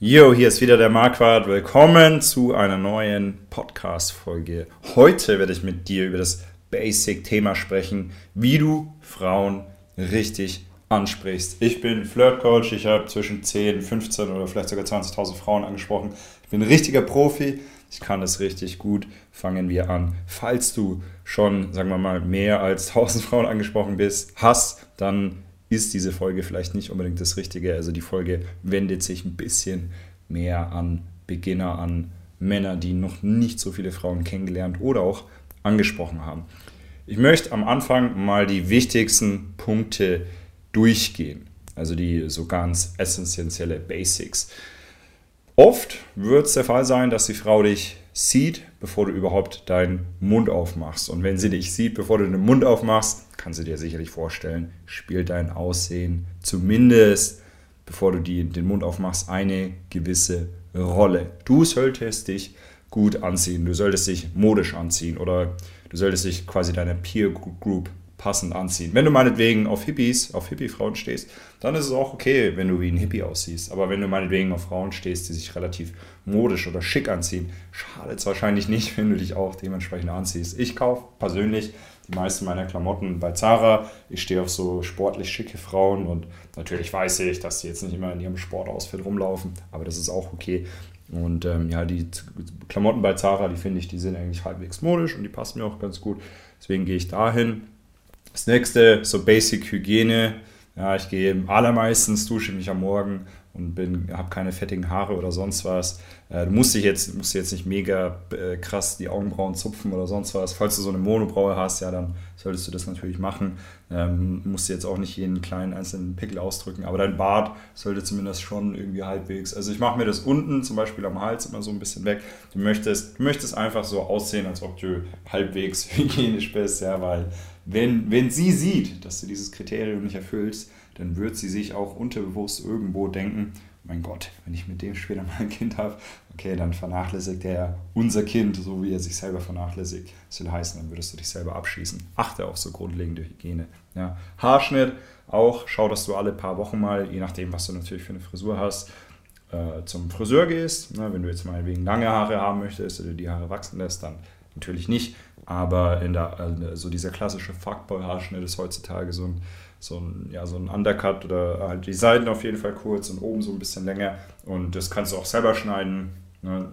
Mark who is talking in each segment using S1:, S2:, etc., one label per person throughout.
S1: Yo, hier ist wieder der Marquardt. Willkommen zu einer neuen Podcast-Folge. Heute werde ich mit dir über das Basic-Thema sprechen, wie du Frauen richtig ansprichst. Ich bin Flirt-Coach. Ich habe zwischen 10, 15 oder vielleicht sogar 20.000 Frauen angesprochen. Ich bin ein richtiger Profi. Ich kann das richtig gut. Fangen wir an. Falls du schon, sagen wir mal, mehr als 1000 Frauen angesprochen bist, hast, dann ist diese Folge vielleicht nicht unbedingt das Richtige. Also die Folge wendet sich ein bisschen mehr an Beginner, an Männer, die noch nicht so viele Frauen kennengelernt oder auch angesprochen haben. Ich möchte am Anfang mal die wichtigsten Punkte durchgehen, also die so ganz essentielle Basics. Oft wird es der Fall sein, dass die Frau dich sieht, bevor du überhaupt deinen Mund aufmachst. Und wenn sie dich sieht, bevor du den Mund aufmachst, kannst du dir sicherlich vorstellen, spielt dein Aussehen zumindest, bevor du die, den Mund aufmachst, eine gewisse Rolle. Du solltest dich gut anziehen, du solltest dich modisch anziehen oder du solltest dich quasi deiner Peer Group passend anziehen. Wenn du meinetwegen auf Hippies, auf Hippie-Frauen stehst, dann ist es auch okay, wenn du wie ein Hippie aussiehst. Aber wenn du meinetwegen auf Frauen stehst, die sich relativ modisch oder schick anziehen, schadet es wahrscheinlich nicht, wenn du dich auch dementsprechend anziehst. Ich kaufe persönlich die meisten meiner Klamotten bei Zara. Ich stehe auf so sportlich schicke Frauen und natürlich weiß ich, dass sie jetzt nicht immer in ihrem Sportoutfit rumlaufen, aber das ist auch okay. Und ähm, ja, die Klamotten bei Zara, die finde ich, die sind eigentlich halbwegs modisch und die passen mir auch ganz gut. Deswegen gehe ich dahin das nächste, so Basic Hygiene. Ja, ich gehe allermeistens, dusche mich am Morgen und habe keine fettigen Haare oder sonst was. Äh, du musst dich jetzt, musst jetzt nicht mega äh, krass die Augenbrauen zupfen oder sonst was. Falls du so eine Monobraue hast, ja, dann solltest du das natürlich machen. Ähm, musst jetzt auch nicht jeden kleinen einzelnen Pickel ausdrücken, aber dein Bart sollte zumindest schon irgendwie halbwegs. Also ich mache mir das unten zum Beispiel am Hals immer so ein bisschen weg. Du möchtest, du möchtest einfach so aussehen, als ob du halbwegs hygienisch bist, ja, weil wenn, wenn sie sieht, dass du dieses Kriterium nicht erfüllst, dann wird sie sich auch unterbewusst irgendwo denken, mein Gott, wenn ich mit dem später mal ein Kind habe, okay, dann vernachlässigt er unser Kind, so wie er sich selber vernachlässigt. Das will heißen, dann würdest du dich selber abschießen. Achte auf so grundlegende Hygiene. Ja. Haarschnitt auch, schau, dass du alle paar Wochen mal, je nachdem, was du natürlich für eine Frisur hast, äh, zum Friseur gehst. Wenn du jetzt mal wegen lange Haare haben möchtest oder die Haare wachsen lässt, dann natürlich nicht. Aber in der, äh, so dieser klassische Fuckboy-Haarschnitt ist heutzutage so ein, so ein, ja, so ein Undercut oder halt die Seiten auf jeden Fall kurz und oben so ein bisschen länger. Und das kannst du auch selber schneiden. Ne?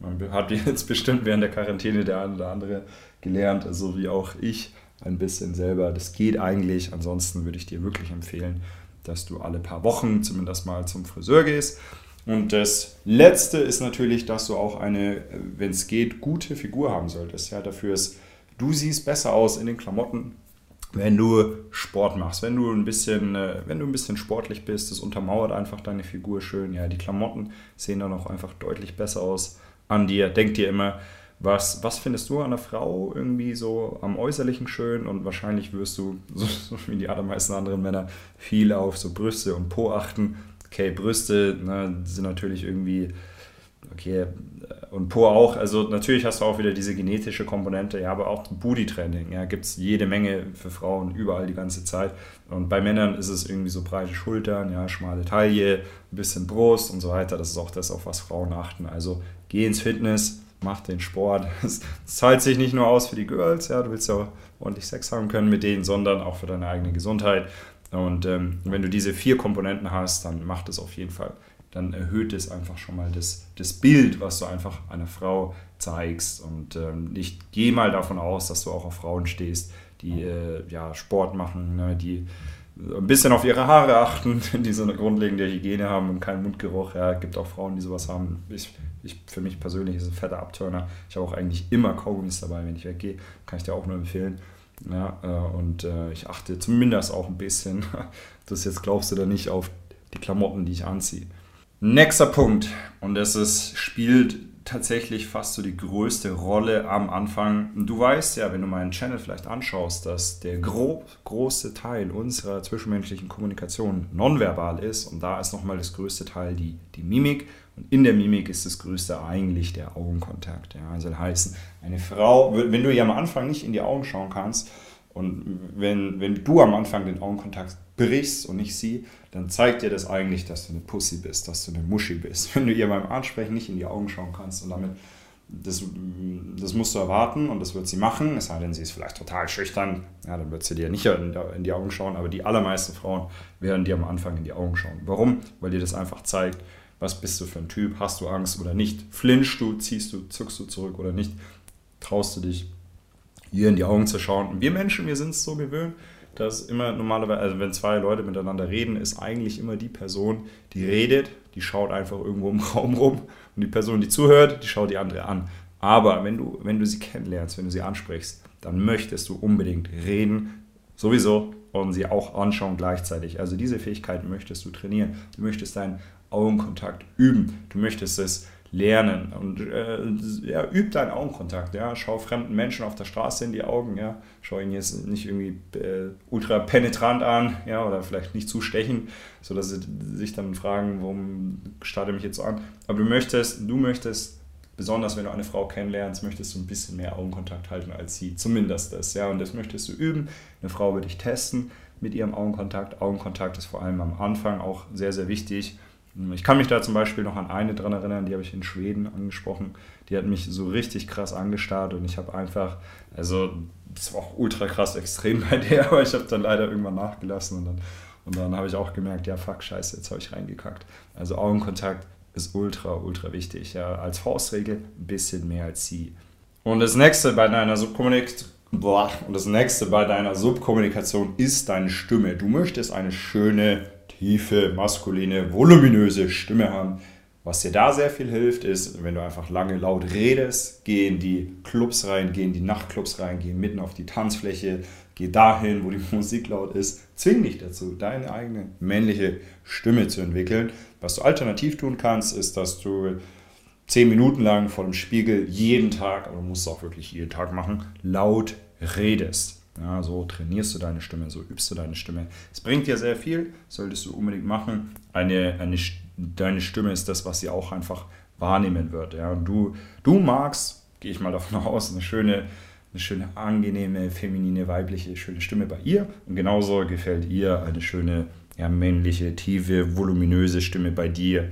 S1: Man hat jetzt bestimmt während der Quarantäne der eine oder andere gelernt, so also wie auch ich ein bisschen selber. Das geht eigentlich. Ansonsten würde ich dir wirklich empfehlen, dass du alle paar Wochen zumindest mal zum Friseur gehst. Und das Letzte ist natürlich, dass du auch eine, wenn es geht, gute Figur haben solltest. Ja, dafür ist, du siehst besser aus in den Klamotten, wenn du Sport machst, wenn du ein bisschen, äh, wenn du ein bisschen sportlich bist, das untermauert einfach deine Figur schön. Ja, die Klamotten sehen dann auch einfach deutlich besser aus an dir. Denk dir immer, was, was findest du an einer Frau irgendwie so am Äußerlichen schön? Und wahrscheinlich wirst du, so, so wie die allermeisten anderen Männer, viel auf so Brüste und Po achten okay, Brüste ne, sind natürlich irgendwie, okay, und Po auch. Also natürlich hast du auch wieder diese genetische Komponente, ja, aber auch Booty-Training, ja, gibt es jede Menge für Frauen überall die ganze Zeit. Und bei Männern ist es irgendwie so breite Schultern, ja, schmale Taille, ein bisschen Brust und so weiter. Das ist auch das, auf was Frauen achten. Also geh ins Fitness, mach den Sport. Es zahlt sich nicht nur aus für die Girls, ja, du willst ja ordentlich Sex haben können mit denen, sondern auch für deine eigene Gesundheit. Und ähm, wenn du diese vier Komponenten hast, dann macht es auf jeden Fall, dann erhöht es einfach schon mal das, das Bild, was du einfach einer Frau zeigst. Und ähm, ich gehe mal davon aus, dass du auch auf Frauen stehst, die äh, ja, Sport machen, ne, die ein bisschen auf ihre Haare achten, die so eine grundlegende Hygiene haben und keinen Mundgeruch. Ja, gibt auch Frauen, die sowas haben. Ich, ich, für mich persönlich ist es ein fetter Abturner. Ich habe auch eigentlich immer Kaugummis dabei, wenn ich weggehe. Kann ich dir auch nur empfehlen. Ja, äh, und äh, ich achte zumindest auch ein bisschen, das jetzt glaubst du da nicht, auf die Klamotten, die ich anziehe. Nächster Punkt, und das ist, spielt tatsächlich fast so die größte Rolle am Anfang. Du weißt ja, wenn du meinen Channel vielleicht anschaust, dass der grob, große Teil unserer zwischenmenschlichen Kommunikation nonverbal ist und da ist nochmal das größte Teil die, die Mimik und in der Mimik ist das Größte eigentlich der Augenkontakt. Ja. Also heißen, eine Frau, wenn du ihr am Anfang nicht in die Augen schauen kannst und wenn, wenn du am Anfang den Augenkontakt brichst und nicht sie, dann zeigt dir das eigentlich, dass du eine Pussy bist, dass du eine Muschi bist. Wenn du ihr beim Ansprechen nicht in die Augen schauen kannst und damit das, das musst du erwarten und das wird sie machen, es sei denn, sie ist vielleicht total schüchtern, ja, dann wird sie dir nicht in die Augen schauen, aber die allermeisten Frauen werden dir am Anfang in die Augen schauen. Warum? Weil dir das einfach zeigt, was bist du für ein Typ, hast du Angst oder nicht, flinchst du, ziehst du, zuckst du zurück oder nicht, traust du dich, ihr in die Augen zu schauen. Und wir Menschen, wir sind es so gewöhnt, dass immer normalerweise, also wenn zwei Leute miteinander reden, ist eigentlich immer die Person, die redet, die schaut einfach irgendwo im Raum rum und die Person, die zuhört, die schaut die andere an. Aber wenn du, wenn du sie kennenlernst, wenn du sie ansprichst, dann möchtest du unbedingt reden, sowieso, und sie auch anschauen gleichzeitig. Also diese Fähigkeiten möchtest du trainieren. Du möchtest deinen Augenkontakt üben. Du möchtest es lernen und äh, ja, üb deinen Augenkontakt. Ja. Schau fremden Menschen auf der Straße in die Augen. Ja. Schau ihn jetzt nicht irgendwie äh, ultra penetrant an ja, oder vielleicht nicht zu stechen, sodass sie sich dann fragen, warum starte mich jetzt so an. Aber du möchtest, du möchtest, besonders wenn du eine Frau kennenlernst, möchtest du ein bisschen mehr Augenkontakt halten als sie. Zumindest das. Ja. Und das möchtest du üben. Eine Frau wird dich testen mit ihrem Augenkontakt. Augenkontakt ist vor allem am Anfang auch sehr, sehr wichtig ich kann mich da zum Beispiel noch an eine dran erinnern, die habe ich in Schweden angesprochen. Die hat mich so richtig krass angestarrt und ich habe einfach, also das war auch ultra krass extrem bei der, aber ich habe dann leider irgendwann nachgelassen und dann, und dann habe ich auch gemerkt, ja fuck, scheiße, jetzt habe ich reingekackt. Also Augenkontakt ist ultra, ultra wichtig. Ja, als Faustregel ein bisschen mehr als sie. Und das nächste bei deiner Subkommunikation und das nächste bei deiner Subkommunikation ist deine Stimme. Du möchtest eine schöne tiefe, maskuline, voluminöse Stimme haben. Was dir da sehr viel hilft, ist, wenn du einfach lange laut redest, geh in die Clubs rein, geh in die Nachtclubs rein, geh mitten auf die Tanzfläche, geh dahin, wo die Musik laut ist. Zwing dich dazu, deine eigene männliche Stimme zu entwickeln. Was du alternativ tun kannst, ist, dass du zehn Minuten lang vor dem Spiegel jeden Tag, aber du musst es auch wirklich jeden Tag machen, laut redest. Ja, so trainierst du deine Stimme, so übst du deine Stimme. Es bringt dir sehr viel, solltest du unbedingt machen. Eine, eine, deine Stimme ist das, was sie auch einfach wahrnehmen wird. Ja. Und du, du magst, gehe ich mal davon aus, eine schöne, eine schöne, angenehme, feminine, weibliche, schöne Stimme bei ihr. Und genauso gefällt ihr eine schöne, ja, männliche, tiefe, voluminöse Stimme bei dir.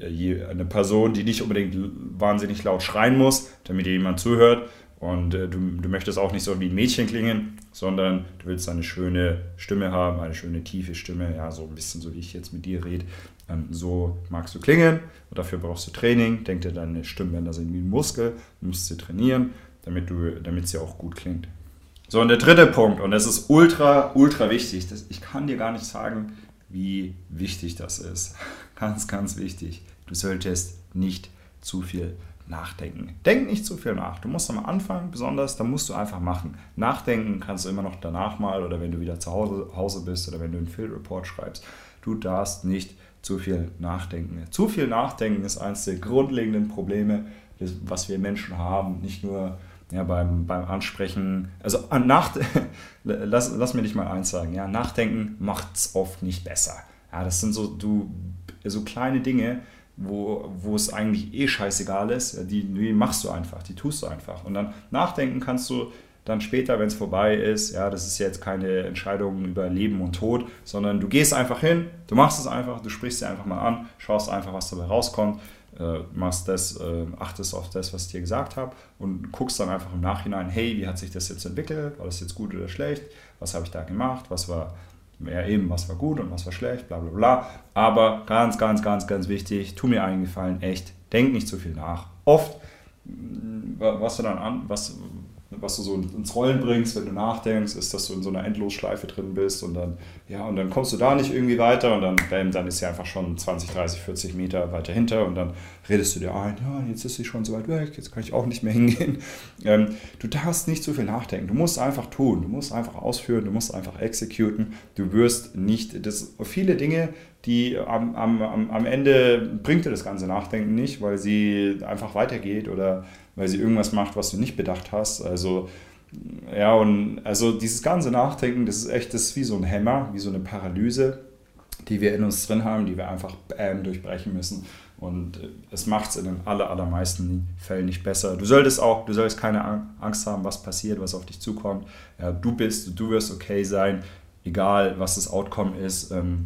S1: Eine Person, die nicht unbedingt wahnsinnig laut schreien muss, damit dir jemand zuhört, und äh, du, du möchtest auch nicht so wie ein Mädchen klingen, sondern du willst eine schöne Stimme haben, eine schöne tiefe Stimme, ja, so ein bisschen so wie ich jetzt mit dir rede. Ähm, so magst du klingen und dafür brauchst du Training. Denk dir, deine Stimmbänder sind wie ein Muskel, du musst sie trainieren, damit, du, damit sie auch gut klingt. So, und der dritte Punkt, und das ist ultra, ultra wichtig. Das, ich kann dir gar nicht sagen, wie wichtig das ist. Ganz, ganz wichtig. Du solltest nicht zu viel nachdenken. Denk nicht zu viel nach. Du musst am Anfang besonders, da musst du einfach machen. Nachdenken kannst du immer noch danach mal oder wenn du wieder zu Hause bist oder wenn du einen Field Report schreibst. Du darfst nicht zu viel nachdenken. Zu viel nachdenken ist eines der grundlegenden Probleme, was wir Menschen haben. Nicht nur ja, beim, beim Ansprechen. Also nach, lass, lass mir dich mal eins sagen. Ja, nachdenken macht es oft nicht besser. Ja, das sind so, du, so kleine Dinge, wo, wo es eigentlich eh scheißegal ist, die, die machst du einfach, die tust du einfach. Und dann nachdenken kannst du dann später, wenn es vorbei ist, ja, das ist jetzt keine Entscheidung über Leben und Tod, sondern du gehst einfach hin, du machst es einfach, du sprichst sie einfach mal an, schaust einfach, was dabei rauskommt, äh, machst das, äh, achtest auf das, was ich dir gesagt habe und guckst dann einfach im Nachhinein, hey, wie hat sich das jetzt entwickelt, war das jetzt gut oder schlecht, was habe ich da gemacht, was war ja eben, was war gut und was war schlecht, bla bla bla. Aber ganz, ganz, ganz, ganz wichtig, tu mir einen Gefallen, echt, denk nicht zu viel nach. Oft, was du dann an, was, was du so ins Rollen bringst, wenn du nachdenkst, ist, dass du in so einer Endlosschleife drin bist und dann, ja, und dann kommst du da nicht irgendwie weiter und dann, bam, dann ist sie einfach schon 20, 30, 40 Meter weiter hinter und dann redest du dir ein, ja, jetzt ist sie schon so weit weg, jetzt kann ich auch nicht mehr hingehen. Ähm, du darfst nicht zu viel nachdenken, du musst einfach tun, du musst einfach ausführen, du musst einfach exekuten, du wirst nicht, das, viele Dinge, die am, am, am Ende bringt dir das ganze Nachdenken nicht, weil sie einfach weitergeht oder weil sie irgendwas macht, was du nicht bedacht hast. Also ja, und also dieses ganze Nachdenken, das ist echt, das ist wie so ein Hämmer, wie so eine Paralyse, die wir in uns drin haben, die wir einfach bam, durchbrechen müssen. Und äh, es macht es in den aller, allermeisten Fällen nicht besser. Du solltest auch, du solltest keine Angst haben, was passiert, was auf dich zukommt. Ja, du bist, du wirst okay sein. egal was das Outcome ist. Ähm,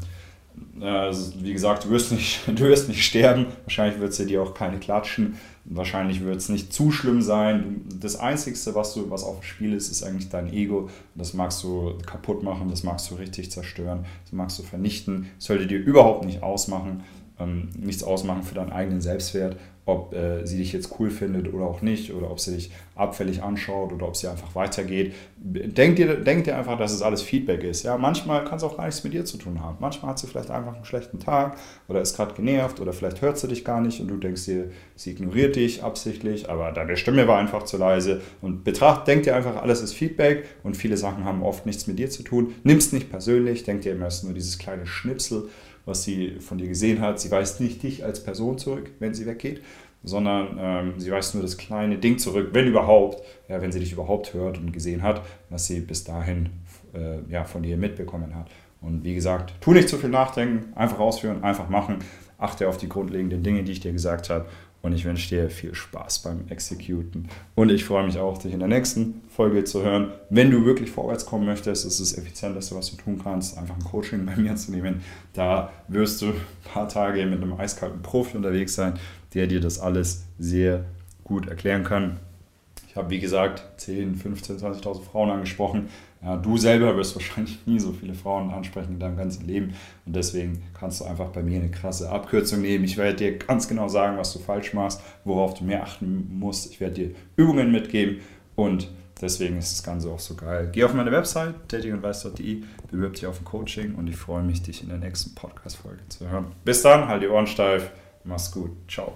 S1: also, wie gesagt, du wirst, nicht, du wirst nicht sterben, wahrscheinlich wird es dir auch keine klatschen, wahrscheinlich wird es nicht zu schlimm sein. Das Einzige, was, du, was auf dem Spiel ist, ist eigentlich dein Ego. Das magst du kaputt machen, das magst du richtig zerstören, das magst du vernichten. Das sollte dir überhaupt nicht ausmachen, ähm, nichts ausmachen für deinen eigenen Selbstwert ob äh, sie dich jetzt cool findet oder auch nicht, oder ob sie dich abfällig anschaut oder ob sie einfach weitergeht. Denk dir, denk dir einfach, dass es alles Feedback ist. Ja, manchmal kann es auch gar nichts mit dir zu tun haben. Manchmal hat sie vielleicht einfach einen schlechten Tag oder ist gerade genervt oder vielleicht hört sie dich gar nicht und du denkst dir, sie ignoriert dich absichtlich, aber deine Stimme war einfach zu leise. Und betracht, denk dir einfach, alles ist Feedback und viele Sachen haben oft nichts mit dir zu tun. Nimm es nicht persönlich, denk dir immer, es ist nur dieses kleine Schnipsel was sie von dir gesehen hat. Sie weist nicht dich als Person zurück, wenn sie weggeht, sondern ähm, sie weist nur das kleine Ding zurück, wenn überhaupt, ja, wenn sie dich überhaupt hört und gesehen hat, was sie bis dahin äh, ja, von dir mitbekommen hat. Und wie gesagt, tu nicht zu viel nachdenken, einfach ausführen, einfach machen. Achte auf die grundlegenden Dinge, die ich dir gesagt habe und ich wünsche dir viel Spaß beim Executen. Und ich freue mich auch, dich in der nächsten Folge zu hören. Wenn du wirklich vorwärts kommen möchtest, ist das Effizienteste, was du tun kannst, einfach ein Coaching bei mir zu nehmen. Da wirst du ein paar Tage mit einem eiskalten Profi unterwegs sein, der dir das alles sehr gut erklären kann. Ich habe, wie gesagt, 10, 15, 20.000 Frauen angesprochen. Ja, du selber wirst wahrscheinlich nie so viele Frauen ansprechen in deinem ganzen Leben. Und deswegen kannst du einfach bei mir eine krasse Abkürzung nehmen. Ich werde dir ganz genau sagen, was du falsch machst, worauf du mehr achten musst. Ich werde dir Übungen mitgeben und deswegen ist das Ganze auch so geil. Geh auf meine Website, datingundweiß.de, bewirb dich auf ein Coaching und ich freue mich, dich in der nächsten Podcast-Folge zu hören. Bis dann, halt die Ohren steif, mach's gut, ciao.